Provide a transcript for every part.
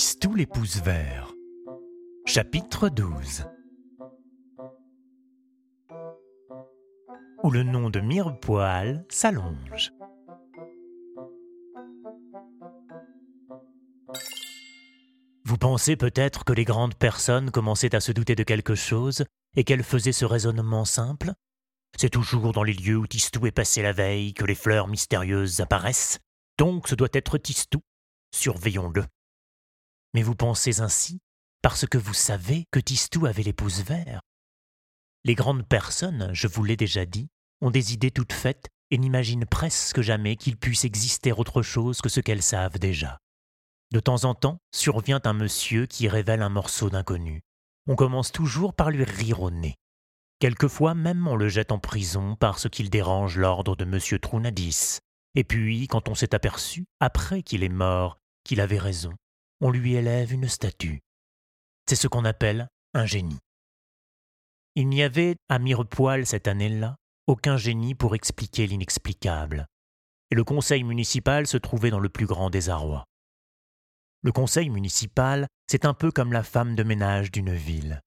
Tistou les pouces verts. Chapitre 12 Où le nom de Mirepoil s'allonge. Vous pensez peut-être que les grandes personnes commençaient à se douter de quelque chose et qu'elles faisaient ce raisonnement simple? C'est toujours dans les lieux où Tistou est passé la veille que les fleurs mystérieuses apparaissent, donc ce doit être Tistou. Surveillons-le. Mais vous pensez ainsi parce que vous savez que Tistou avait les pouces verts. Les grandes personnes, je vous l'ai déjà dit, ont des idées toutes faites et n'imaginent presque jamais qu'il puisse exister autre chose que ce qu'elles savent déjà. De temps en temps, survient un monsieur qui révèle un morceau d'inconnu. On commence toujours par lui rire au nez. Quelquefois même on le jette en prison parce qu'il dérange l'ordre de monsieur Trounadis. Et puis, quand on s'est aperçu, après qu'il est mort, qu'il avait raison, on lui élève une statue. C'est ce qu'on appelle un génie. Il n'y avait, à Mirepoil cette année-là, aucun génie pour expliquer l'inexplicable, et le conseil municipal se trouvait dans le plus grand désarroi. Le conseil municipal, c'est un peu comme la femme de ménage d'une ville.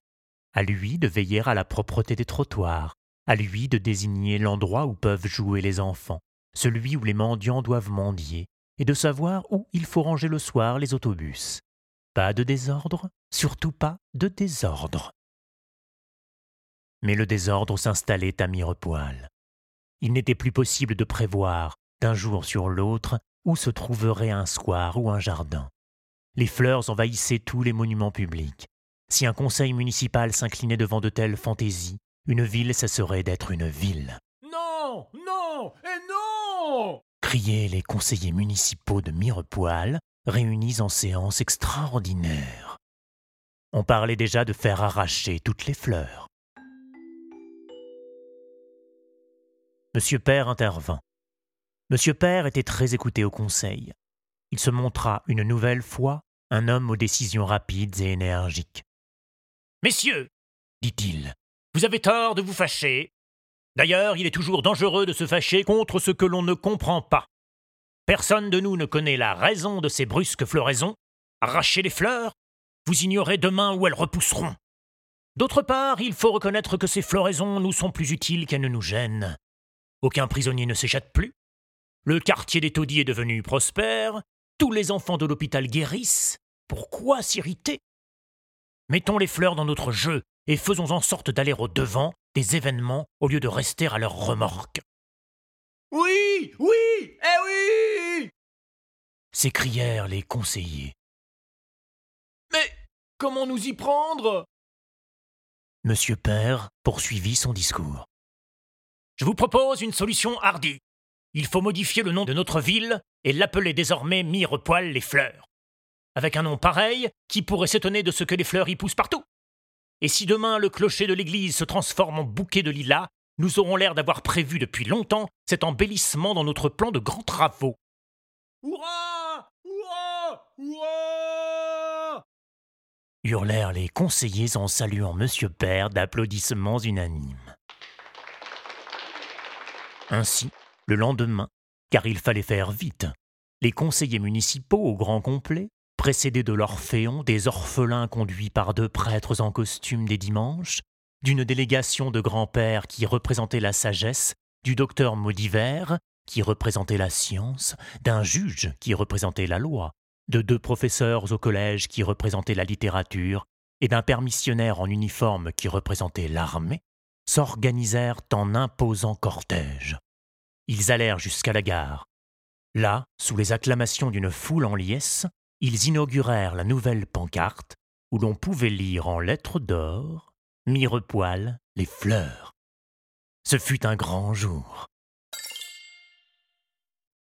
À lui de veiller à la propreté des trottoirs, à lui de désigner l'endroit où peuvent jouer les enfants, celui où les mendiants doivent mendier, et de savoir où il faut ranger le soir les autobus. Pas de désordre, surtout pas de désordre. Mais le désordre s'installait à Mirepoil. Il n'était plus possible de prévoir, d'un jour sur l'autre, où se trouverait un square ou un jardin. Les fleurs envahissaient tous les monuments publics. Si un conseil municipal s'inclinait devant de telles fantaisies, une ville cesserait d'être une ville. Non, non et non criaient les conseillers municipaux de Mirepoil, réunis en séance extraordinaire. On parlait déjà de faire arracher toutes les fleurs. Monsieur Père intervint. Monsieur Père était très écouté au conseil. Il se montra une nouvelle fois un homme aux décisions rapides et énergiques. Messieurs, dit-il, vous avez tort de vous fâcher. D'ailleurs, il est toujours dangereux de se fâcher contre ce que l'on ne comprend pas. Personne de nous ne connaît la raison de ces brusques floraisons. Arracher les fleurs, vous ignorez demain où elles repousseront. D'autre part, il faut reconnaître que ces floraisons nous sont plus utiles qu'elles ne nous gênent. Aucun prisonnier ne s'échappe plus. Le quartier des taudis est devenu prospère. Tous les enfants de l'hôpital guérissent. Pourquoi s'irriter? Mettons les fleurs dans notre jeu et faisons en sorte d'aller au devant des événements au lieu de rester à leur remorque. Oui, oui, eh oui s'écrièrent les conseillers. Mais comment nous y prendre? Monsieur Père poursuivit son discours. Je vous propose une solution hardie. Il faut modifier le nom de notre ville et l'appeler désormais Mirepoil les Fleurs. Avec un nom pareil, qui pourrait s'étonner de ce que les fleurs y poussent partout Et si demain le clocher de l'église se transforme en bouquet de lilas, nous aurons l'air d'avoir prévu depuis longtemps cet embellissement dans notre plan de grands travaux. Hurrah Hurrah Hurrah hurlèrent les conseillers en saluant Monsieur Père d'applaudissements unanimes. Ainsi, le lendemain, car il fallait faire vite, les conseillers municipaux au grand complet, précédés de l'Orphéon, des orphelins conduits par deux prêtres en costume des dimanches, d'une délégation de grands-pères qui représentait la sagesse, du docteur Maudiver, qui représentait la science, d'un juge qui représentait la loi, de deux professeurs au collège qui représentaient la littérature, et d'un permissionnaire en uniforme qui représentait l'armée, s'organisèrent en imposant cortège. Ils allèrent jusqu'à la gare. Là, sous les acclamations d'une foule en liesse, ils inaugurèrent la nouvelle pancarte où l'on pouvait lire en lettres d'or Mirepoil les fleurs. Ce fut un grand jour.